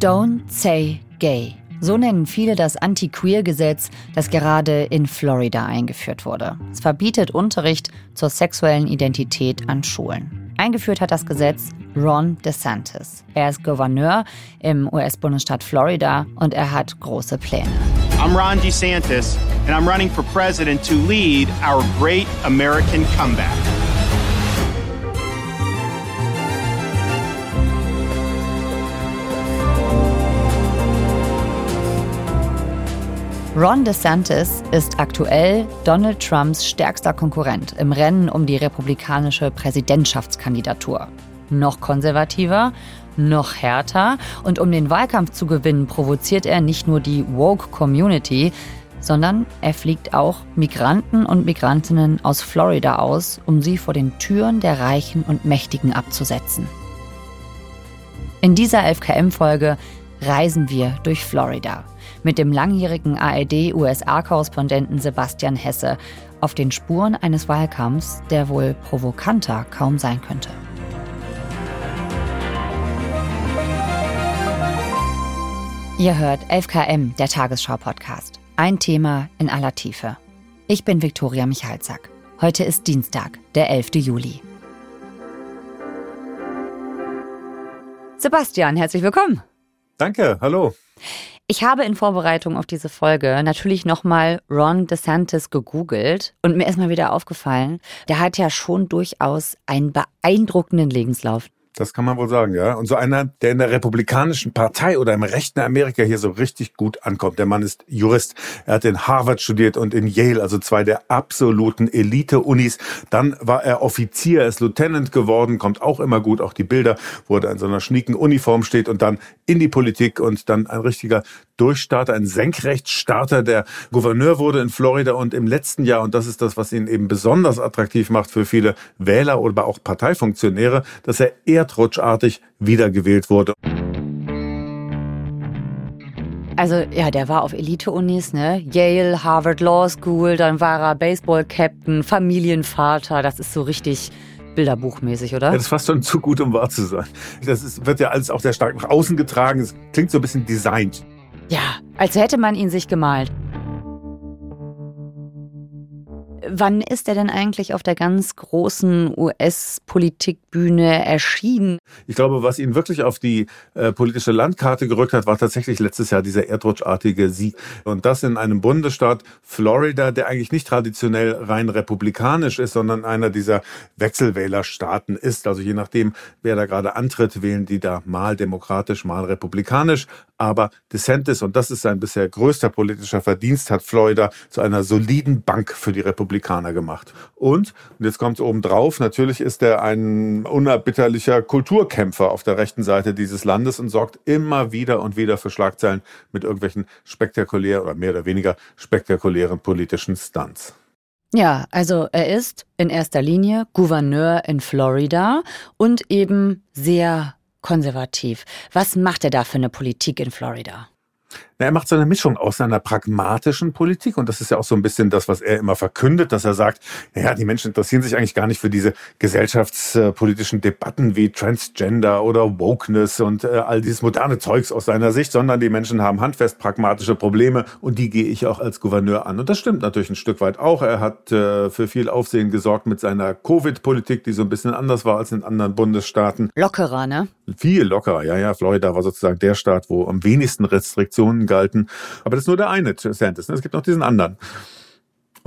Don't say gay. So nennen viele das Anti-Queer-Gesetz, das gerade in Florida eingeführt wurde. Es verbietet Unterricht zur sexuellen Identität an Schulen. Eingeführt hat das Gesetz Ron DeSantis. Er ist Gouverneur im US-Bundesstaat Florida und er hat große Pläne. I'm Ron DeSantis and I'm running for president to lead our great American comeback. Ron DeSantis ist aktuell Donald Trumps stärkster Konkurrent im Rennen um die republikanische Präsidentschaftskandidatur. Noch konservativer, noch härter und um den Wahlkampf zu gewinnen, provoziert er nicht nur die Woke Community, sondern er fliegt auch Migranten und Migrantinnen aus Florida aus, um sie vor den Türen der Reichen und Mächtigen abzusetzen. In dieser 11KM-Folge reisen wir durch Florida mit dem langjährigen ARD-USA-Korrespondenten Sebastian Hesse auf den Spuren eines Wahlkampfs, der wohl provokanter kaum sein könnte. Ihr hört 11KM, der Tagesschau-Podcast. Ein Thema in aller Tiefe. Ich bin Viktoria Michalzack. Heute ist Dienstag, der 11. Juli. Sebastian, herzlich willkommen. Danke, hallo. Ich habe in Vorbereitung auf diese Folge natürlich nochmal Ron DeSantis gegoogelt und mir ist mal wieder aufgefallen, der hat ja schon durchaus einen beeindruckenden Lebenslauf. Das kann man wohl sagen, ja. Und so einer, der in der Republikanischen Partei oder im rechten Amerika hier so richtig gut ankommt. Der Mann ist Jurist. Er hat in Harvard studiert und in Yale, also zwei der absoluten Elite-Unis. Dann war er Offizier, ist Lieutenant geworden, kommt auch immer gut. Auch die Bilder, wo er in so einer schnieken Uniform steht und dann in die Politik und dann ein richtiger Durchstarter, ein Senkrechtstarter, der Gouverneur wurde in Florida und im letzten Jahr, und das ist das, was ihn eben besonders attraktiv macht für viele Wähler oder auch Parteifunktionäre, dass er erdrutschartig wiedergewählt wurde. Also ja, der war auf Elite-Unis, ne? Yale, Harvard Law School, dann war er Baseball-Captain, Familienvater. Das ist so richtig bilderbuchmäßig, oder? Ja, das ist fast schon zu gut, um wahr zu sein. Das ist, wird ja alles auch sehr stark nach außen getragen. Es klingt so ein bisschen designt. Ja, als hätte man ihn sich gemalt. Wann ist er denn eigentlich auf der ganz großen US-Politikbühne erschienen? Ich glaube, was ihn wirklich auf die äh, politische Landkarte gerückt hat, war tatsächlich letztes Jahr dieser erdrutschartige Sieg. Und das in einem Bundesstaat Florida, der eigentlich nicht traditionell rein republikanisch ist, sondern einer dieser Wechselwählerstaaten ist. Also je nachdem, wer da gerade antritt, wählen die da mal demokratisch, mal republikanisch. Aber DeSantis, und das ist sein bisher größter politischer Verdienst, hat Florida zu einer soliden Bank für die Republik Republikaner gemacht. Und, und jetzt kommt es oben drauf, natürlich ist er ein unerbitterlicher Kulturkämpfer auf der rechten Seite dieses Landes und sorgt immer wieder und wieder für Schlagzeilen mit irgendwelchen spektakulären oder mehr oder weniger spektakulären politischen Stunts. Ja, also er ist in erster Linie Gouverneur in Florida und eben sehr konservativ. Was macht er da für eine Politik in Florida? Er macht so eine Mischung aus seiner pragmatischen Politik und das ist ja auch so ein bisschen das, was er immer verkündet, dass er sagt, ja, die Menschen interessieren sich eigentlich gar nicht für diese gesellschaftspolitischen Debatten wie Transgender oder Wokeness und äh, all dieses moderne Zeugs aus seiner Sicht, sondern die Menschen haben handfest pragmatische Probleme und die gehe ich auch als Gouverneur an. Und das stimmt natürlich ein Stück weit auch. Er hat äh, für viel Aufsehen gesorgt mit seiner Covid-Politik, die so ein bisschen anders war als in anderen Bundesstaaten. Lockerer, ne? Viel lockerer, ja, ja. Florida war sozusagen der Staat, wo am wenigsten Restriktionen galten. Aber das ist nur der eine Santis. Ne? Es gibt noch diesen anderen.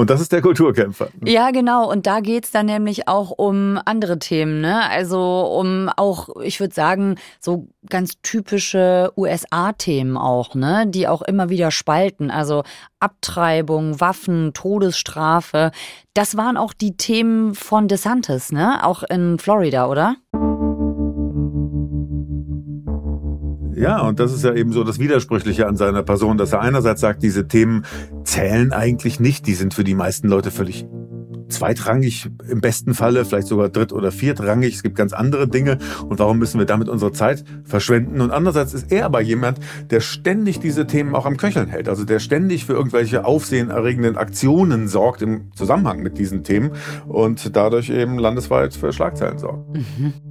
Und das ist der Kulturkämpfer. Ja, genau. Und da geht es dann nämlich auch um andere Themen. Ne? Also um auch, ich würde sagen, so ganz typische USA-Themen auch, ne? die auch immer wieder spalten. Also Abtreibung, Waffen, Todesstrafe. Das waren auch die Themen von DeSantis, ne? auch in Florida, oder? Ja, und das ist ja eben so das Widersprüchliche an seiner Person, dass er einerseits sagt, diese Themen zählen eigentlich nicht, die sind für die meisten Leute völlig zweitrangig im besten Falle, vielleicht sogar dritt- oder viertrangig. Es gibt ganz andere Dinge. Und warum müssen wir damit unsere Zeit verschwenden? Und andererseits ist er aber jemand, der ständig diese Themen auch am Köcheln hält. Also der ständig für irgendwelche aufsehenerregenden Aktionen sorgt im Zusammenhang mit diesen Themen und dadurch eben landesweit für Schlagzeilen sorgt. Mhm.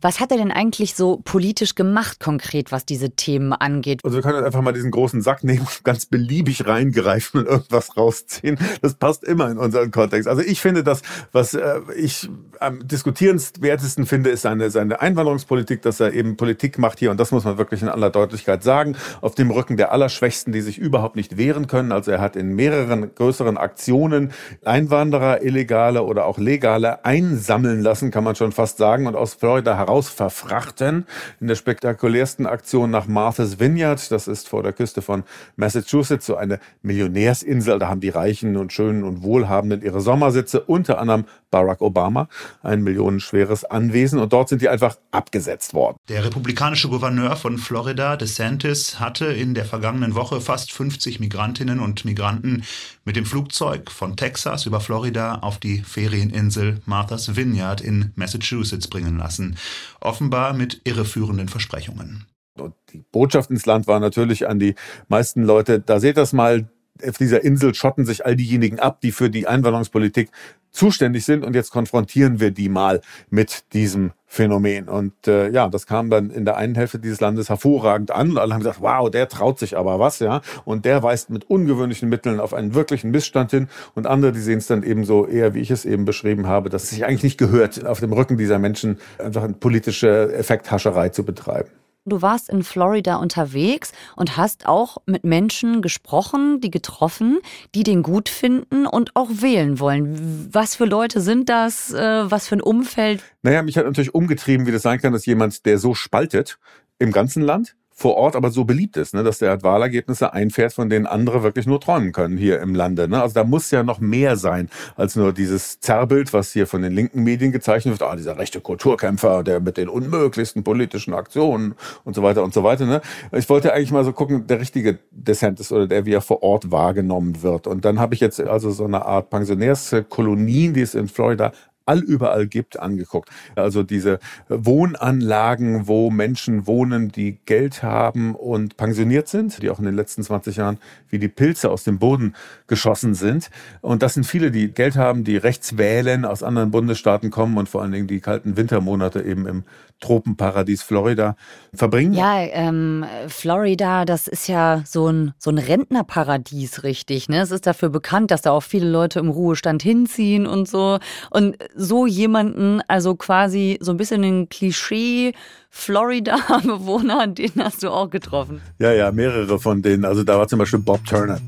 Was hat er denn eigentlich so politisch gemacht konkret, was diese Themen angeht? Also wir können einfach mal diesen großen Sack nehmen und ganz beliebig reingreifen und irgendwas rausziehen. Das passt immer in unseren Kontext. Also ich finde das, was äh, ich am diskutierenswertesten finde, ist seine, seine Einwanderungspolitik, dass er eben Politik macht hier, und das muss man wirklich in aller Deutlichkeit sagen, auf dem Rücken der Allerschwächsten, die sich überhaupt nicht wehren können. Also er hat in mehreren größeren Aktionen Einwanderer, illegale oder auch legale einsammeln lassen, kann man schon fast sagen, und aus Florida heraus verfrachten. In der spektakulärsten Aktion nach Martha's Vineyard, das ist vor der Küste von Massachusetts, so eine Millionärsinsel, da haben die Reichen und Schönen und Wohlhabenden ihre Sommersitze, unter anderem Barack Obama, ein millionenschweres Anwesen, und dort sind die einfach abgesetzt worden. Der republikanische Gouverneur von Florida, DeSantis, hatte in der vergangenen Woche fast 50 Migrantinnen und Migranten mit dem Flugzeug von Texas über Florida auf die Ferieninsel Martha's Vineyard in Massachusetts bringen lassen. Offenbar mit irreführenden Versprechungen. Und die Botschaft ins Land war natürlich an die meisten Leute, da seht das mal, auf dieser Insel schotten sich all diejenigen ab, die für die Einwanderungspolitik zuständig sind und jetzt konfrontieren wir die mal mit diesem Phänomen. Und äh, ja, das kam dann in der einen Hälfte dieses Landes hervorragend an und alle haben gesagt, wow, der traut sich aber was, ja. Und der weist mit ungewöhnlichen Mitteln auf einen wirklichen Missstand hin. Und andere, die sehen es dann eben so eher, wie ich es eben beschrieben habe, dass es sich eigentlich nicht gehört, auf dem Rücken dieser Menschen einfach eine politische Effekthascherei zu betreiben. Du warst in Florida unterwegs und hast auch mit Menschen gesprochen, die getroffen, die den gut finden und auch wählen wollen. Was für Leute sind das? Äh, was für ein Umfeld? Naja, mich hat natürlich umgetrieben, wie das sein kann, dass jemand, der so spaltet im ganzen Land, vor Ort aber so beliebt ist, ne, dass der Wahlergebnisse einfährt, von denen andere wirklich nur träumen können hier im Lande. Ne? Also da muss ja noch mehr sein als nur dieses Zerrbild, was hier von den linken Medien gezeichnet wird. Ah, dieser rechte Kulturkämpfer, der mit den unmöglichsten politischen Aktionen und so weiter und so weiter. Ne? Ich wollte eigentlich mal so gucken, der richtige DeSantis oder der, wie er vor Ort wahrgenommen wird. Und dann habe ich jetzt also so eine Art Pensionärskolonien, die es in Florida allüberall gibt, angeguckt. Also diese Wohnanlagen, wo Menschen wohnen, die Geld haben und pensioniert sind, die auch in den letzten 20 Jahren wie die Pilze aus dem Boden geschossen sind. Und das sind viele, die Geld haben, die rechts wählen, aus anderen Bundesstaaten kommen und vor allen Dingen die kalten Wintermonate eben im Tropenparadies Florida verbringen. Ja, ähm, Florida, das ist ja so ein, so ein Rentnerparadies, richtig. Ne? Es ist dafür bekannt, dass da auch viele Leute im Ruhestand hinziehen und so. Und so jemanden, also quasi so ein bisschen ein Klischee Florida-Bewohner, den hast du auch getroffen. Ja, ja, mehrere von denen. Also da war zum Beispiel Bob Turner.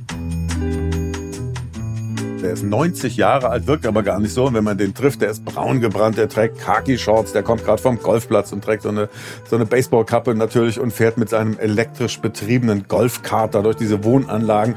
Der ist 90 Jahre alt, wirkt aber gar nicht so. Und wenn man den trifft, der ist braun gebrannt, der trägt Khaki-Shorts, der kommt gerade vom Golfplatz und trägt so eine, so eine Baseballkappe natürlich und fährt mit seinem elektrisch betriebenen Golfkart durch diese Wohnanlagen.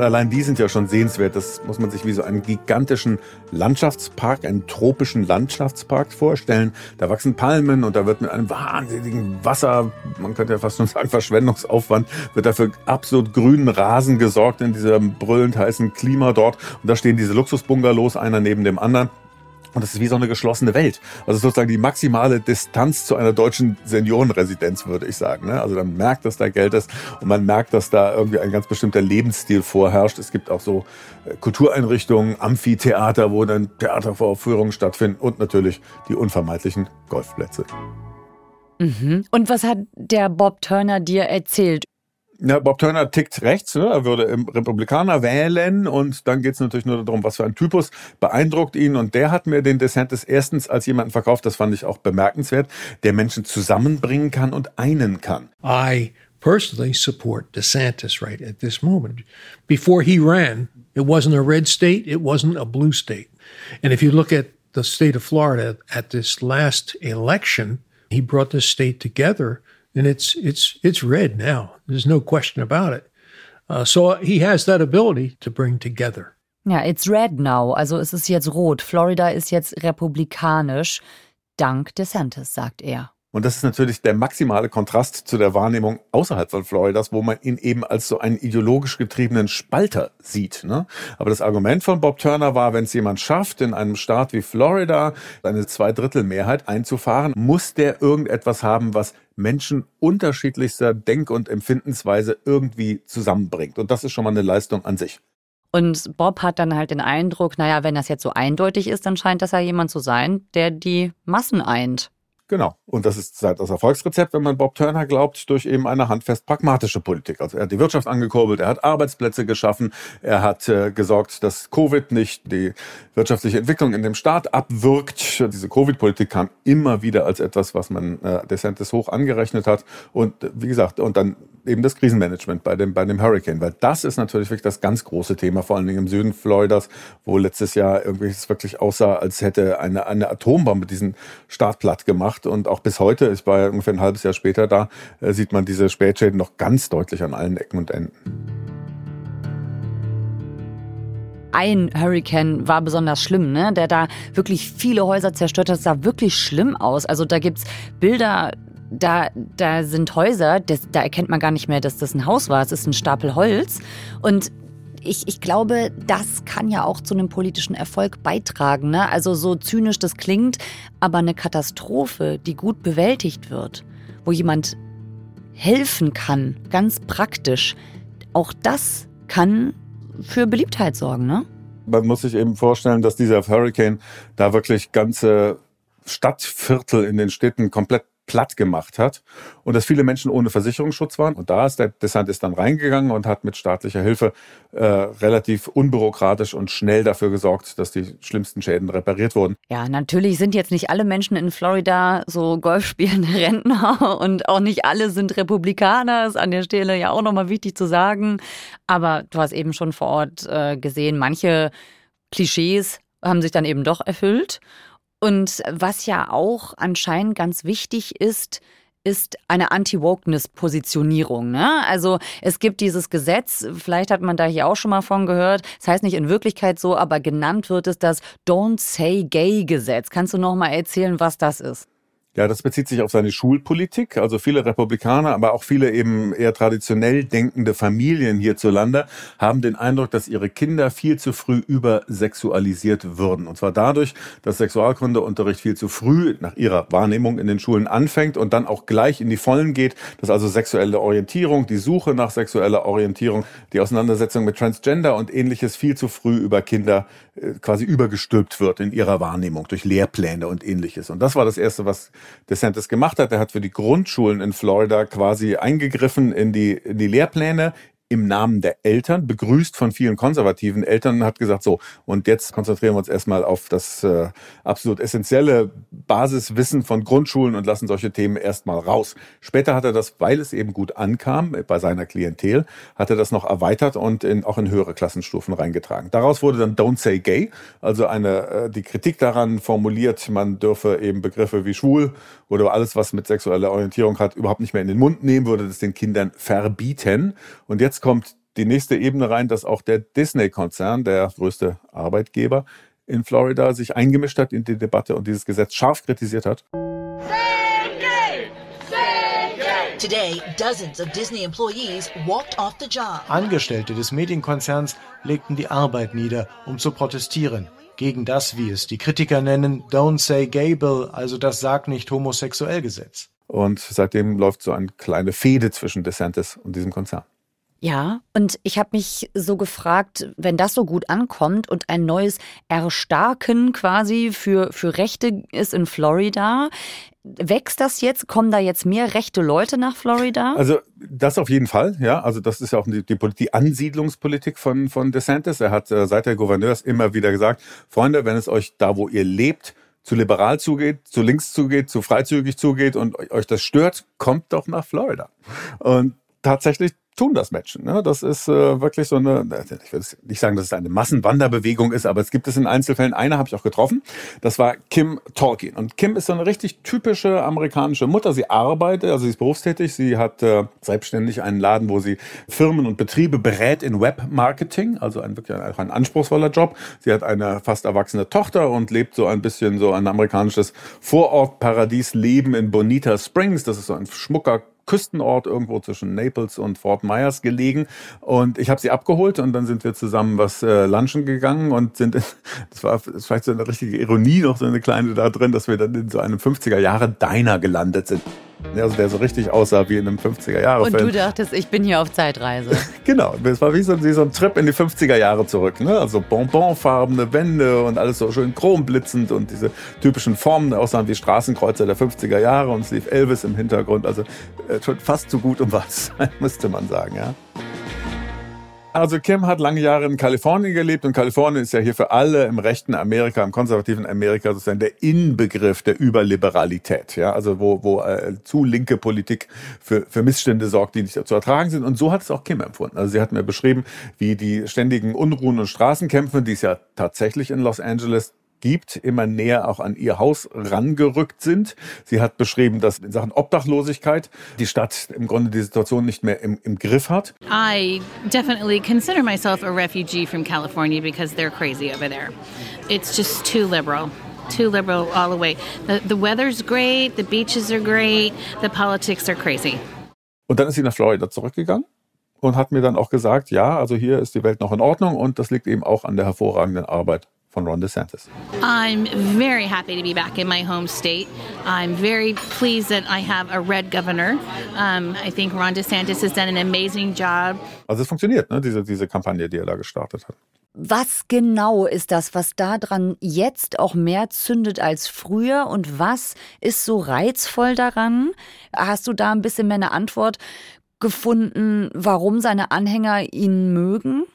Und allein die sind ja schon sehenswert. Das muss man sich wie so einen gigantischen Landschaftspark, einen tropischen Landschaftspark vorstellen. Da wachsen Palmen und da wird mit einem wahnsinnigen Wasser, man könnte ja fast schon sagen Verschwendungsaufwand, wird dafür absolut grünen Rasen gesorgt in diesem brüllend heißen Klima dort. Und da stehen diese Luxusbungalows, einer neben dem anderen. Und das ist wie so eine geschlossene Welt. Also sozusagen die maximale Distanz zu einer deutschen Seniorenresidenz, würde ich sagen. Ne? Also man merkt, dass da Geld ist und man merkt, dass da irgendwie ein ganz bestimmter Lebensstil vorherrscht. Es gibt auch so äh, Kultureinrichtungen, Amphitheater, wo dann Theatervorführungen stattfinden und natürlich die unvermeidlichen Golfplätze. Mhm. Und was hat der Bob Turner dir erzählt ja, Bob Turner tickt rechts, ne? er würde Republikaner wählen und dann geht es natürlich nur darum, was für ein Typus beeindruckt ihn und der hat mir den DeSantis erstens als jemanden verkauft, das fand ich auch bemerkenswert, der Menschen zusammenbringen kann und einen kann. I personally support DeSantis right at this moment. Before he ran, it wasn't a red state, it wasn't a blue state. And if you look at the state of Florida at this last election, he brought the state together and it's it's it's red now. There's no question about it. Uh, so he has that ability to bring together. Ja, it's red now. Also es ist jetzt rot. Florida ist jetzt republikanisch. Dank DeSantis, sagt er. Und das ist natürlich der maximale Kontrast zu der Wahrnehmung außerhalb von Floridas, wo man ihn eben als so einen ideologisch getriebenen Spalter sieht. Ne? Aber das Argument von Bob Turner war, wenn es jemand schafft, in einem Staat wie Florida eine Zweidrittelmehrheit einzufahren, muss der irgendetwas haben, was Menschen unterschiedlichster Denk- und Empfindensweise irgendwie zusammenbringt. Und das ist schon mal eine Leistung an sich. Und Bob hat dann halt den Eindruck, naja, wenn das jetzt so eindeutig ist, dann scheint das ja jemand zu sein, der die Massen eint. Genau. Und das ist das Erfolgsrezept, wenn man Bob Turner glaubt, durch eben eine handfest pragmatische Politik. Also er hat die Wirtschaft angekurbelt, er hat Arbeitsplätze geschaffen, er hat äh, gesorgt, dass Covid nicht die wirtschaftliche Entwicklung in dem Staat abwirkt. Diese Covid-Politik kam immer wieder als etwas, was man äh, DeSantis hoch angerechnet hat. Und äh, wie gesagt, und dann eben das Krisenmanagement bei dem, bei dem Hurricane, weil das ist natürlich wirklich das ganz große Thema, vor allen Dingen im Süden Floridas, wo letztes Jahr irgendwie es wirklich aussah, als hätte eine, eine Atombombe diesen Staat platt gemacht und auch bis heute, ich war ja ungefähr ein halbes Jahr später da, äh, sieht man diese Spätschäden noch ganz deutlich an allen Ecken und Enden. ein Hurricane war besonders schlimm, ne? der da wirklich viele Häuser zerstört hat. Das sah wirklich schlimm aus. Also da gibt's Bilder da, da sind Häuser, das, da erkennt man gar nicht mehr, dass das ein Haus war. Es ist ein Stapel Holz. Und ich, ich glaube, das kann ja auch zu einem politischen Erfolg beitragen. Ne? Also so zynisch das klingt, aber eine Katastrophe, die gut bewältigt wird, wo jemand helfen kann, ganz praktisch, auch das kann für Beliebtheit sorgen. Ne? Man muss sich eben vorstellen, dass dieser Hurricane da wirklich ganze Stadtviertel in den Städten komplett platt gemacht hat und dass viele Menschen ohne Versicherungsschutz waren. Und da ist der DeSantis dann reingegangen und hat mit staatlicher Hilfe äh, relativ unbürokratisch und schnell dafür gesorgt, dass die schlimmsten Schäden repariert wurden. Ja, natürlich sind jetzt nicht alle Menschen in Florida so golfspielende Rentner und auch nicht alle sind Republikaner. Ist an der Stelle ja auch nochmal wichtig zu sagen. Aber du hast eben schon vor Ort äh, gesehen, manche Klischees haben sich dann eben doch erfüllt. Und was ja auch anscheinend ganz wichtig ist, ist eine Anti-Wokeness-Positionierung. Ne? Also es gibt dieses Gesetz, vielleicht hat man da hier auch schon mal von gehört, das heißt nicht in Wirklichkeit so, aber genannt wird es das Don't Say Gay-Gesetz. Kannst du noch mal erzählen, was das ist? Ja, das bezieht sich auf seine Schulpolitik. Also viele Republikaner, aber auch viele eben eher traditionell denkende Familien hierzulande haben den Eindruck, dass ihre Kinder viel zu früh übersexualisiert würden. Und zwar dadurch, dass Sexualkundeunterricht viel zu früh nach ihrer Wahrnehmung in den Schulen anfängt und dann auch gleich in die Vollen geht, dass also sexuelle Orientierung, die Suche nach sexueller Orientierung, die Auseinandersetzung mit Transgender und ähnliches viel zu früh über Kinder äh, quasi übergestülpt wird in ihrer Wahrnehmung durch Lehrpläne und ähnliches. Und das war das Erste, was DeSantis gemacht hat. Er hat für die Grundschulen in Florida quasi eingegriffen in die, in die Lehrpläne, im Namen der Eltern, begrüßt von vielen konservativen Eltern, hat gesagt, so, und jetzt konzentrieren wir uns erstmal auf das äh, absolut essentielle Basiswissen von Grundschulen und lassen solche Themen erstmal raus. Später hat er das, weil es eben gut ankam bei seiner Klientel, hat er das noch erweitert und in, auch in höhere Klassenstufen reingetragen. Daraus wurde dann Don't Say Gay, also eine, äh, die Kritik daran formuliert, man dürfe eben Begriffe wie schwul oder alles, was mit sexueller Orientierung hat, überhaupt nicht mehr in den Mund nehmen, würde das den Kindern verbieten. Und jetzt kommt die nächste Ebene rein, dass auch der Disney-Konzern, der größte Arbeitgeber in Florida, sich eingemischt hat in die Debatte und dieses Gesetz scharf kritisiert hat. Today, dozens of Disney employees walked off the job. Angestellte des Medienkonzerns legten die Arbeit nieder, um zu protestieren gegen das, wie es die Kritiker nennen, Don't Say Gay Bill, also das Sag nicht homosexuell Gesetz. Und seitdem läuft so eine kleine Fehde zwischen DeSantis und diesem Konzern. Ja, und ich habe mich so gefragt, wenn das so gut ankommt und ein neues Erstarken quasi für, für Rechte ist in Florida, wächst das jetzt? Kommen da jetzt mehr rechte Leute nach Florida? Also das auf jeden Fall, ja. Also das ist ja auch die, die, die Ansiedlungspolitik von, von DeSantis. Er hat äh, seit der Gouverneurs immer wieder gesagt, Freunde, wenn es euch da, wo ihr lebt, zu liberal zugeht, zu links zugeht, zu freizügig zugeht und euch das stört, kommt doch nach Florida. Und tatsächlich tun das Menschen. Ne? Das ist äh, wirklich so eine, ich will nicht sagen, dass es eine Massenwanderbewegung ist, aber es gibt es in Einzelfällen. Eine habe ich auch getroffen. Das war Kim Tolkien. Und Kim ist so eine richtig typische amerikanische Mutter. Sie arbeitet, also sie ist berufstätig. Sie hat äh, selbstständig einen Laden, wo sie Firmen und Betriebe berät in Webmarketing. Also ein wirklich ein, ein anspruchsvoller Job. Sie hat eine fast erwachsene Tochter und lebt so ein bisschen so ein amerikanisches Vorortparadiesleben in Bonita Springs. Das ist so ein schmucker Küstenort irgendwo zwischen Naples und Fort Myers gelegen. Und ich habe sie abgeholt und dann sind wir zusammen was äh, lunchen gegangen und sind, in, das war vielleicht so eine richtige Ironie, noch so eine kleine da drin, dass wir dann in so einem 50er Jahre Diner gelandet sind. Also der so richtig aussah wie in einem 50er-Jahre-Film. Und du dachtest, ich bin hier auf Zeitreise. genau, es war wie so, wie so, ein Trip in die 50er Jahre zurück. Ne? Also bonbonfarbene Wände und alles so schön chromblitzend und diese typischen Formen aussahen wie Straßenkreuzer der 50er Jahre und es lief Elvis im Hintergrund. Also äh, schon fast zu gut, um was sein, müsste man sagen. Ja. Also Kim hat lange Jahre in Kalifornien gelebt und Kalifornien ist ja hier für alle im rechten Amerika, im konservativen Amerika sozusagen der Inbegriff der Überliberalität, ja, also wo, wo äh, zu linke Politik für, für Missstände sorgt, die nicht zu ertragen sind. Und so hat es auch Kim empfunden. Also sie hat mir beschrieben, wie die ständigen Unruhen und Straßenkämpfe, die es ja tatsächlich in Los Angeles gibt, immer näher auch an ihr Haus rangerückt sind. Sie hat beschrieben, dass in Sachen Obdachlosigkeit die Stadt im Grunde die Situation nicht mehr im, im Griff hat. I definitely consider myself a refugee from California because they're crazy over there. It's just too liberal. Too liberal all the way. The, the weather's great, the beaches are great, the politics are crazy. Und dann ist sie nach Florida zurückgegangen und hat mir dann auch gesagt, ja, also hier ist die Welt noch in Ordnung und das liegt eben auch an der hervorragenden Arbeit von Ron DeSantis. I'm very happy to be back in my home state. I'm very pleased that I have a red governor. Um, I think Ron DeSantis has done an amazing job. Also es funktioniert, ne, diese, diese Kampagne, die er da gestartet hat. Was genau ist das, was daran jetzt auch mehr zündet als früher und was ist so reizvoll daran? Hast du da ein bisschen mehr eine Antwort gefunden, warum seine Anhänger ihn mögen?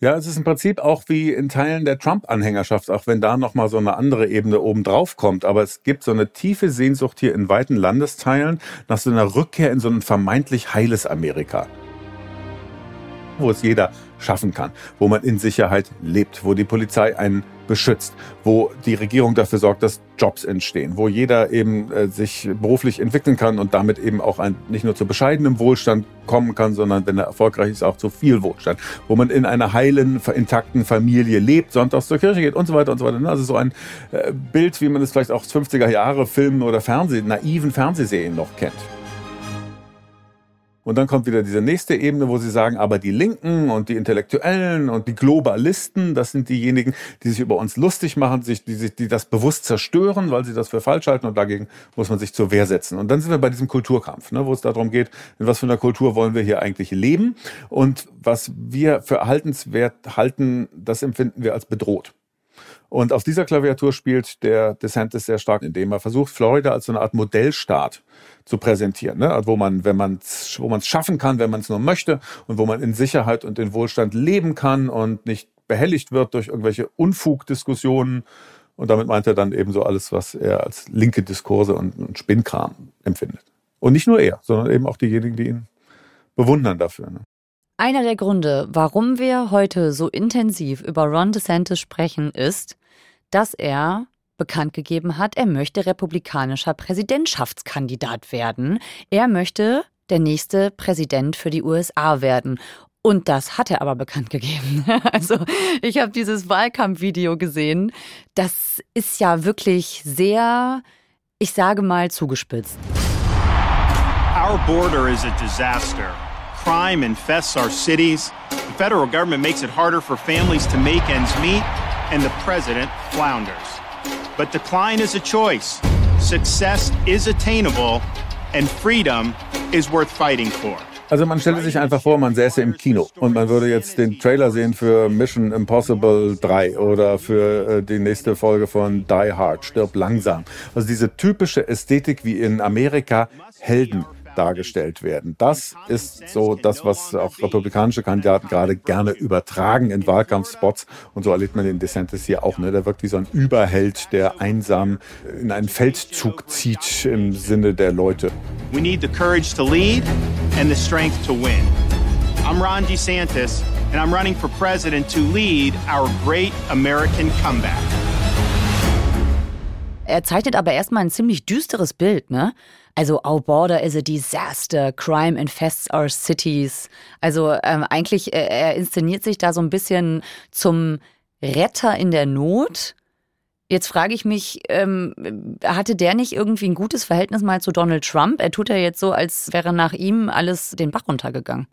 Ja, es ist im Prinzip auch wie in Teilen der Trump-Anhängerschaft, auch wenn da nochmal so eine andere Ebene oben drauf kommt. Aber es gibt so eine tiefe Sehnsucht hier in weiten Landesteilen nach so einer Rückkehr in so ein vermeintlich heiles Amerika. Wo es jeder schaffen kann, wo man in Sicherheit lebt, wo die Polizei einen beschützt, wo die Regierung dafür sorgt, dass Jobs entstehen, wo jeder eben äh, sich beruflich entwickeln kann und damit eben auch ein, nicht nur zu bescheidenem Wohlstand kommen kann, sondern wenn er erfolgreich ist, auch zu viel Wohlstand, wo man in einer heilen, intakten Familie lebt, sonntags zur Kirche geht und so weiter und so weiter. Also so ein äh, Bild, wie man es vielleicht auch aus 50er Jahre Filmen oder Fernseh, naiven Fernsehserien noch kennt. Und dann kommt wieder diese nächste Ebene, wo sie sagen, aber die Linken und die Intellektuellen und die Globalisten, das sind diejenigen, die sich über uns lustig machen, sich, die, die das bewusst zerstören, weil sie das für falsch halten und dagegen muss man sich zur Wehr setzen. Und dann sind wir bei diesem Kulturkampf, ne, wo es darum geht, in was für einer Kultur wollen wir hier eigentlich leben und was wir für erhaltenswert halten, das empfinden wir als bedroht. Und auf dieser Klaviatur spielt der DeSantis sehr stark, indem er versucht, Florida als so eine Art Modellstaat zu präsentieren, ne? wo man, wenn man wo man es schaffen kann, wenn man es nur möchte und wo man in Sicherheit und in Wohlstand leben kann und nicht behelligt wird durch irgendwelche Unfugdiskussionen. Und damit meint er dann eben so alles, was er als linke Diskurse und, und Spinnkram empfindet. Und nicht nur er, sondern eben auch diejenigen, die ihn bewundern dafür. Ne? Einer der Gründe, warum wir heute so intensiv über Ron DeSantis sprechen, ist, dass er bekannt gegeben hat, er möchte republikanischer Präsidentschaftskandidat werden. Er möchte der nächste Präsident für die USA werden. Und das hat er aber bekannt gegeben. Also ich habe dieses Wahlkampfvideo gesehen. Das ist ja wirklich sehr, ich sage mal, zugespitzt. Our border is a disaster. Crime infests our cities. The federal government makes it harder for families to make ends meet, and the president flounders. But decline is a choice. Success is attainable, and freedom is worth fighting for. Also man stelle sich einfach vor, man säße im Kino und man würde jetzt den Trailer sehen für Mission Impossible 3 oder für äh, die nächste Folge von Die Hard, stirb langsam. Also diese typische Ästhetik wie in Amerika Helden dargestellt werden. Das ist so das, was auch republikanische Kandidaten gerade gerne übertragen in Wahlkampfspots. Und so erlebt man den DeSantis hier auch. Ne? Der wirkt wie so ein Überheld, der einsam in einen Feldzug zieht im Sinne der Leute. We need the courage to lead and the strength to win. I'm Ron DeSantis, and I'm running for president to lead our great American comeback. Er zeichnet aber erstmal ein ziemlich düsteres Bild, ne? Also Our Border is a Disaster, Crime infests our cities. Also ähm, eigentlich, äh, er inszeniert sich da so ein bisschen zum Retter in der Not. Jetzt frage ich mich, ähm, hatte der nicht irgendwie ein gutes Verhältnis mal zu Donald Trump? Er tut ja jetzt so, als wäre nach ihm alles den Bach runtergegangen.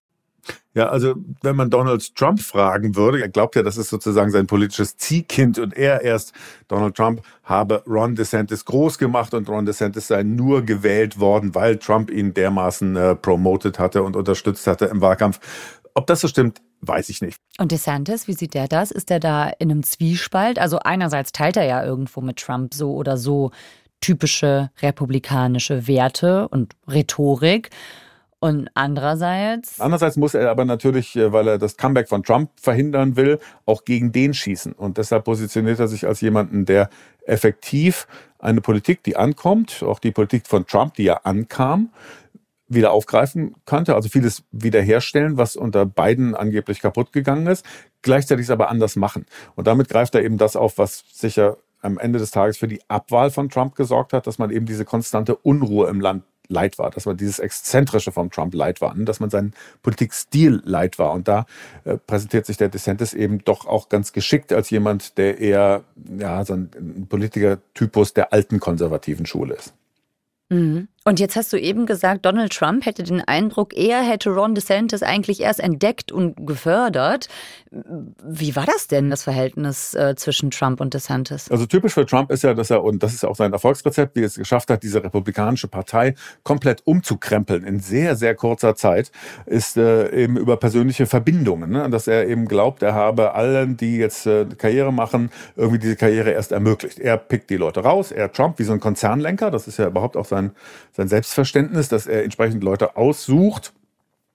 Ja, also wenn man Donald Trump fragen würde, er glaubt ja, das ist sozusagen sein politisches Ziehkind und er erst, Donald Trump, habe Ron DeSantis groß gemacht und Ron DeSantis sei nur gewählt worden, weil Trump ihn dermaßen äh, promoted hatte und unterstützt hatte im Wahlkampf. Ob das so stimmt, weiß ich nicht. Und DeSantis, wie sieht der das? Ist er da in einem Zwiespalt? Also einerseits teilt er ja irgendwo mit Trump so oder so typische republikanische Werte und Rhetorik. Und andererseits? Andererseits muss er aber natürlich, äh, weil er das Comeback von Trump verhindern will, auch gegen den schießen. Und deshalb positioniert er sich als jemanden, der effektiv eine Politik, die ankommt, auch die Politik von Trump, die ja ankam, wieder aufgreifen könnte, also vieles wiederherstellen, was unter beiden angeblich kaputt gegangen ist, gleichzeitig es aber anders machen. Und damit greift er eben das auf, was sicher am Ende des Tages für die Abwahl von Trump gesorgt hat, dass man eben diese konstante Unruhe im Land leid war, dass man dieses Exzentrische vom Trump leid war, dass man seinen Politikstil leid war. Und da äh, präsentiert sich der DeSantis eben doch auch ganz geschickt als jemand, der eher ja, so ein, ein Politikertypus der alten konservativen Schule ist. Mhm. Und jetzt hast du eben gesagt, Donald Trump hätte den Eindruck, er hätte Ron DeSantis eigentlich erst entdeckt und gefördert. Wie war das denn, das Verhältnis äh, zwischen Trump und DeSantis? Also typisch für Trump ist ja, dass er, und das ist auch sein Erfolgsrezept, wie er es geschafft hat, diese republikanische Partei komplett umzukrempeln in sehr, sehr kurzer Zeit, ist äh, eben über persönliche Verbindungen. Ne? Dass er eben glaubt, er habe allen, die jetzt äh, Karriere machen, irgendwie diese Karriere erst ermöglicht. Er pickt die Leute raus, er Trump wie so ein Konzernlenker, das ist ja überhaupt auch sein sein Selbstverständnis, dass er entsprechend Leute aussucht,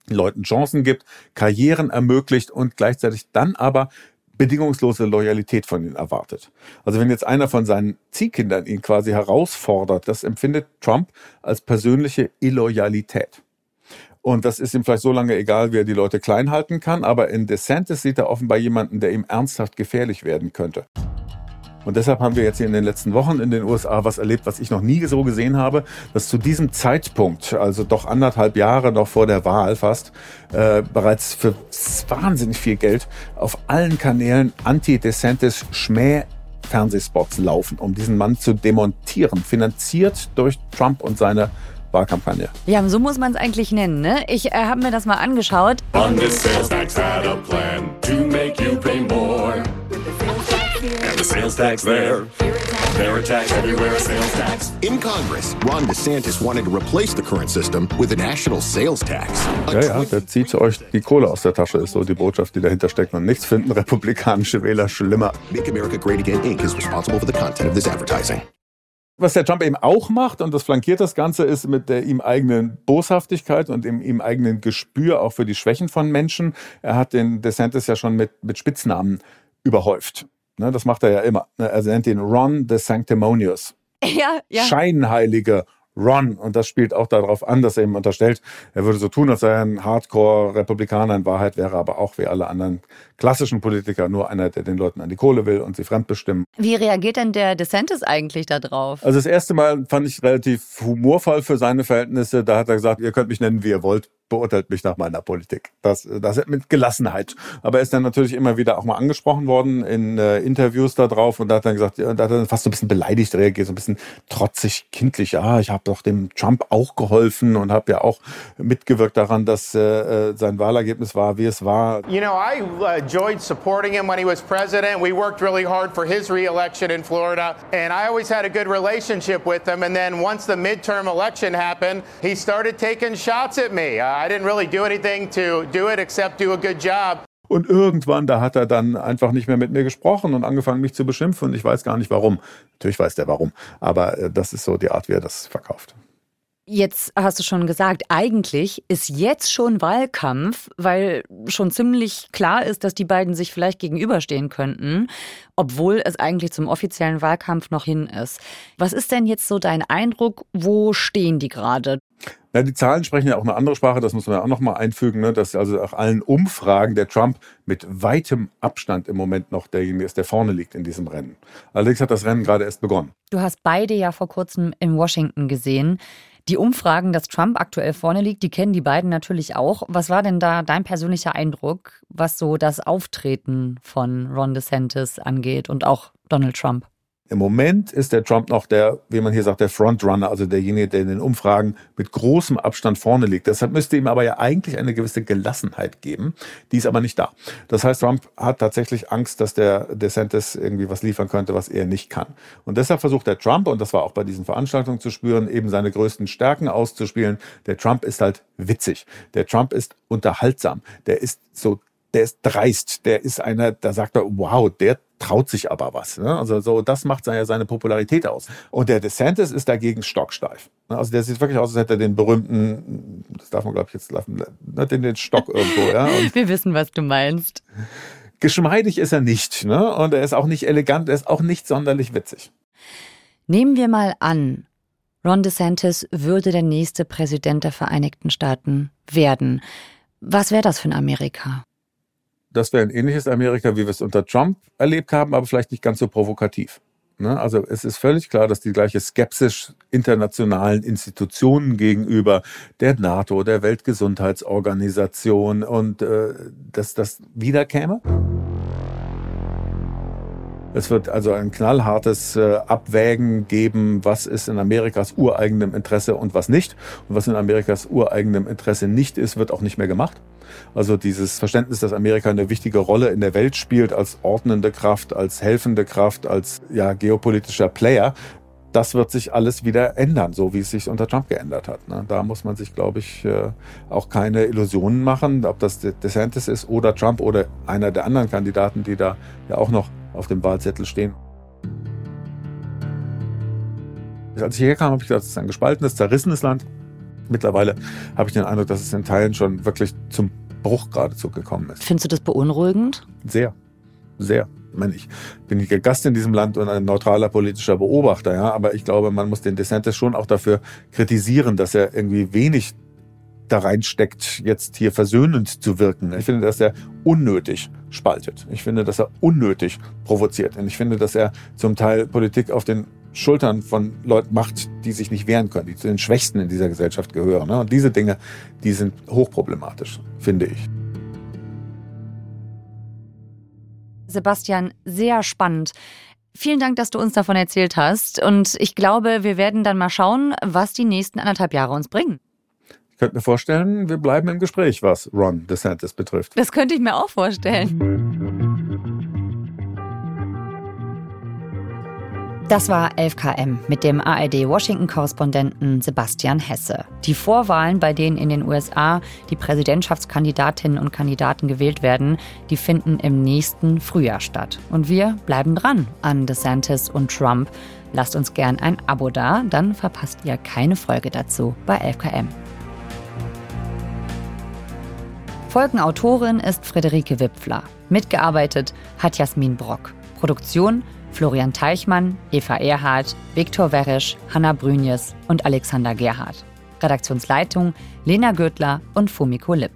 Leuten Chancen gibt, Karrieren ermöglicht und gleichzeitig dann aber bedingungslose Loyalität von ihnen erwartet. Also wenn jetzt einer von seinen Ziehkindern ihn quasi herausfordert, das empfindet Trump als persönliche Illoyalität. Und das ist ihm vielleicht so lange egal, wie er die Leute klein halten kann, aber in DeSantis sieht er offenbar jemanden, der ihm ernsthaft gefährlich werden könnte. Und deshalb haben wir jetzt hier in den letzten Wochen in den USA was erlebt, was ich noch nie so gesehen habe, dass zu diesem Zeitpunkt, also doch anderthalb Jahre noch vor der Wahl fast, äh, bereits für wahnsinnig viel Geld auf allen Kanälen Anti-DeSantis Schmäh Fernsehspots laufen, um diesen Mann zu demontieren, finanziert durch Trump und seine Wahlkampagne. Ja, so muss man es eigentlich nennen. Ne? Ich äh, habe mir das mal angeschaut. On this sales tax had a plan to make you pay more. And the sales tax there. There tax everywhere, sales tax. In Congress, Ron DeSantis wanted to replace the current system with a national sales tax. Ja, ja, der zieht euch die Kohle aus der Tasche, ist so die Botschaft, die dahinter steckt. Und nichts finden republikanische Wähler schlimmer. Make America Great Again Inc. is responsible for the content of this advertising. Was der Trump eben auch macht, und das flankiert das Ganze, ist mit der ihm eigenen Boshaftigkeit und dem ihm eigenen Gespür auch für die Schwächen von Menschen. Er hat den DeSantis ja schon mit, mit Spitznamen überhäuft. Ne, das macht er ja immer. Ne, er nennt ihn Ron the Sanctimonious. Ja, ja. Scheinheilige Ron. Und das spielt auch darauf an, dass er ihm unterstellt, er würde so tun, als sei er ein Hardcore-Republikaner. In Wahrheit wäre er aber auch wie alle anderen klassischen Politiker nur einer, der den Leuten an die Kohle will und sie fremdbestimmen. Wie reagiert denn der DeSantis eigentlich darauf? Also das erste Mal fand ich relativ humorvoll für seine Verhältnisse. Da hat er gesagt, ihr könnt mich nennen, wie ihr wollt beurteilt mich nach meiner Politik. Das, das mit Gelassenheit. Aber er ist dann natürlich immer wieder auch mal angesprochen worden in äh, Interviews da drauf und da hat er gesagt, da hat er fast so ein bisschen beleidigt reagiert, so ein bisschen trotzig, kindlich. Ja, ich habe doch dem Trump auch geholfen und habe ja auch mitgewirkt daran, dass äh, äh, sein Wahlergebnis war, wie es war. You know, I uh, enjoyed supporting him when he was president. We worked really hard for his reelection in Florida, and I always had a good relationship with him. And then once the midterm election happened, he started taking shots at me. Uh, I didn't really do anything to do it except do a good job. Und irgendwann, da hat er dann einfach nicht mehr mit mir gesprochen und angefangen, mich zu beschimpfen. Ich weiß gar nicht warum. Natürlich weiß der warum. Aber äh, das ist so die Art, wie er das verkauft. Jetzt hast du schon gesagt, eigentlich ist jetzt schon Wahlkampf, weil schon ziemlich klar ist, dass die beiden sich vielleicht gegenüberstehen könnten, obwohl es eigentlich zum offiziellen Wahlkampf noch hin ist. Was ist denn jetzt so dein Eindruck? Wo stehen die gerade? Ja, die Zahlen sprechen ja auch eine andere Sprache, das muss man ja auch nochmal einfügen, ne, dass also auch allen Umfragen der Trump mit weitem Abstand im Moment noch derjenige ist, der vorne liegt in diesem Rennen. Allerdings hat das Rennen gerade erst begonnen. Du hast beide ja vor kurzem in Washington gesehen. Die Umfragen, dass Trump aktuell vorne liegt, die kennen die beiden natürlich auch. Was war denn da dein persönlicher Eindruck, was so das Auftreten von Ron DeSantis angeht und auch Donald Trump? Im Moment ist der Trump noch der, wie man hier sagt, der Frontrunner, also derjenige, der in den Umfragen mit großem Abstand vorne liegt. Deshalb müsste ihm aber ja eigentlich eine gewisse Gelassenheit geben. Die ist aber nicht da. Das heißt, Trump hat tatsächlich Angst, dass der DeSantis irgendwie was liefern könnte, was er nicht kann. Und deshalb versucht der Trump, und das war auch bei diesen Veranstaltungen zu spüren, eben seine größten Stärken auszuspielen. Der Trump ist halt witzig. Der Trump ist unterhaltsam. Der ist so der ist dreist, der ist einer, da sagt er, wow, der traut sich aber was. Ne? Also so, das macht ja seine Popularität aus. Und der DeSantis ist dagegen stocksteif. Ne? Also der sieht wirklich aus, als hätte er den berühmten, das darf man glaube ich jetzt lassen, ne, den, den Stock irgendwo. Ja? Und Wir wissen, was du meinst. Geschmeidig ist er nicht. Ne? Und er ist auch nicht elegant, er ist auch nicht sonderlich witzig. Nehmen wir mal an, Ron DeSantis würde der nächste Präsident der Vereinigten Staaten werden. Was wäre das für ein Amerika? Das wäre ein ähnliches Amerika, wie wir es unter Trump erlebt haben, aber vielleicht nicht ganz so provokativ. Ne? Also es ist völlig klar, dass die gleiche Skepsis internationalen Institutionen gegenüber der NATO, der Weltgesundheitsorganisation und äh, dass das wiederkäme. Es wird also ein knallhartes äh, Abwägen geben, was ist in Amerikas ureigenem Interesse und was nicht. Und was in Amerikas ureigenem Interesse nicht ist, wird auch nicht mehr gemacht. Also dieses Verständnis, dass Amerika eine wichtige Rolle in der Welt spielt als ordnende Kraft, als helfende Kraft, als ja, geopolitischer Player, das wird sich alles wieder ändern, so wie es sich unter Trump geändert hat. Ne? Da muss man sich, glaube ich, äh, auch keine Illusionen machen, ob das DeSantis ist oder Trump oder einer der anderen Kandidaten, die da ja auch noch auf dem Wahlzettel stehen. Als ich hierher kam, habe ich gedacht, es ist ein gespaltenes, zerrissenes Land. Mittlerweile habe ich den Eindruck, dass es in Teilen schon wirklich zum Bruch geradezu gekommen ist. Findest du das beunruhigend? Sehr, sehr. Ich meine, ich bin hier Gast in diesem Land und ein neutraler politischer Beobachter, ja, aber ich glaube, man muss den DeSantis schon auch dafür kritisieren, dass er irgendwie wenig da reinsteckt, jetzt hier versöhnend zu wirken. Ich finde, dass er unnötig spaltet. Ich finde, dass er unnötig provoziert. Und ich finde, dass er zum Teil Politik auf den Schultern von Leuten macht, die sich nicht wehren können, die zu den Schwächsten in dieser Gesellschaft gehören. Und diese Dinge, die sind hochproblematisch, finde ich. Sebastian, sehr spannend. Vielen Dank, dass du uns davon erzählt hast. Und ich glaube, wir werden dann mal schauen, was die nächsten anderthalb Jahre uns bringen. Ich könnte mir vorstellen, wir bleiben im Gespräch, was Ron DeSantis betrifft. Das könnte ich mir auch vorstellen. Das war 11KM mit dem ARD-Washington-Korrespondenten Sebastian Hesse. Die Vorwahlen, bei denen in den USA die Präsidentschaftskandidatinnen und Kandidaten gewählt werden, die finden im nächsten Frühjahr statt. Und wir bleiben dran an DeSantis und Trump. Lasst uns gern ein Abo da, dann verpasst ihr keine Folge dazu bei 11KM. Folgenautorin ist Friederike Wipfler. Mitgearbeitet hat Jasmin Brock. Produktion Florian Teichmann, Eva Erhardt, Viktor Weresch, Hanna Brünjes und Alexander Gerhardt. Redaktionsleitung Lena Gürtler und Fumiko Lipp.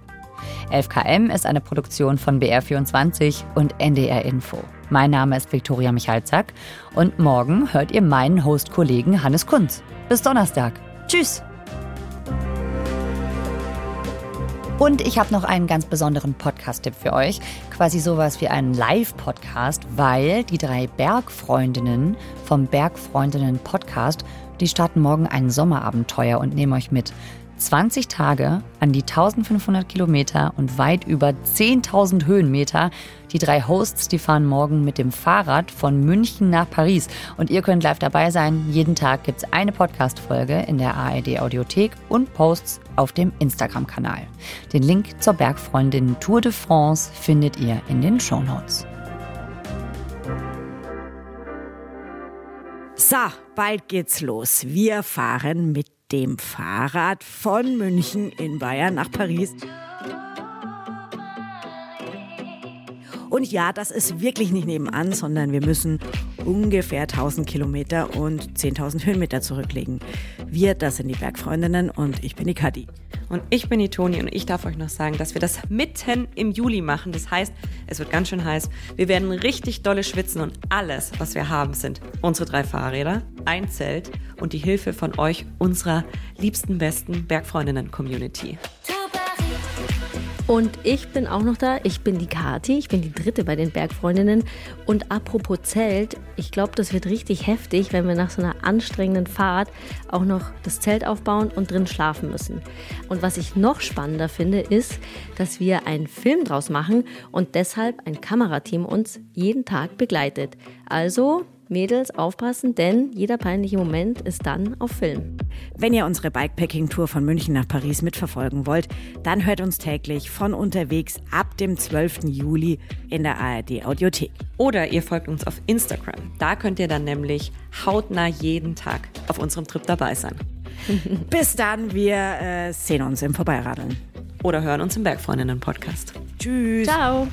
11KM ist eine Produktion von BR24 und NDR Info. Mein Name ist Viktoria Michalzack und morgen hört ihr meinen Host-Kollegen Hannes Kunz. Bis Donnerstag. Tschüss! Und ich habe noch einen ganz besonderen Podcast-Tipp für euch. Quasi sowas wie einen Live-Podcast, weil die drei Bergfreundinnen vom Bergfreundinnen-Podcast, die starten morgen ein Sommerabenteuer und nehmen euch mit. 20 Tage an die 1500 Kilometer und weit über 10.000 Höhenmeter. Die drei Hosts, die fahren morgen mit dem Fahrrad von München nach Paris. Und ihr könnt live dabei sein. Jeden Tag gibt es eine Podcast-Folge in der ARD Audiothek und Posts auf dem Instagram-Kanal. Den Link zur Bergfreundin Tour de France findet ihr in den Show Notes. So, bald geht's los. Wir fahren mit dem Fahrrad von München in Bayern nach Paris. Und ja, das ist wirklich nicht nebenan, sondern wir müssen ungefähr 1000 Kilometer und 10.000 Höhenmeter zurücklegen. Wir, das sind die Bergfreundinnen und ich bin die Kadi. Und ich bin die Toni und ich darf euch noch sagen, dass wir das mitten im Juli machen. Das heißt, es wird ganz schön heiß. Wir werden richtig dolle schwitzen und alles, was wir haben, sind unsere drei Fahrräder, ein Zelt und die Hilfe von euch, unserer liebsten, besten Bergfreundinnen-Community. Und ich bin auch noch da. Ich bin die Kati. Ich bin die dritte bei den Bergfreundinnen. Und apropos Zelt, ich glaube, das wird richtig heftig, wenn wir nach so einer anstrengenden Fahrt auch noch das Zelt aufbauen und drin schlafen müssen. Und was ich noch spannender finde, ist, dass wir einen Film draus machen und deshalb ein Kamerateam uns jeden Tag begleitet. Also Mädels aufpassen, denn jeder peinliche Moment ist dann auf Film. Wenn ihr unsere Bikepacking-Tour von München nach Paris mitverfolgen wollt, dann hört uns täglich von unterwegs ab dem 12. Juli in der ARD Audiothek. Oder ihr folgt uns auf Instagram. Da könnt ihr dann nämlich hautnah jeden Tag auf unserem Trip dabei sein. Bis dann, wir äh, sehen uns im Vorbeiradeln. Oder hören uns im Bergfreundinnen-Podcast. Tschüss. Ciao.